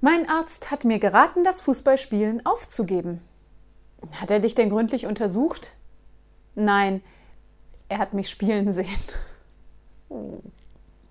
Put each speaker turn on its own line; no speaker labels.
Mein Arzt hat mir geraten, das Fußballspielen aufzugeben. Hat er dich denn gründlich untersucht? Nein, er hat mich spielen sehen.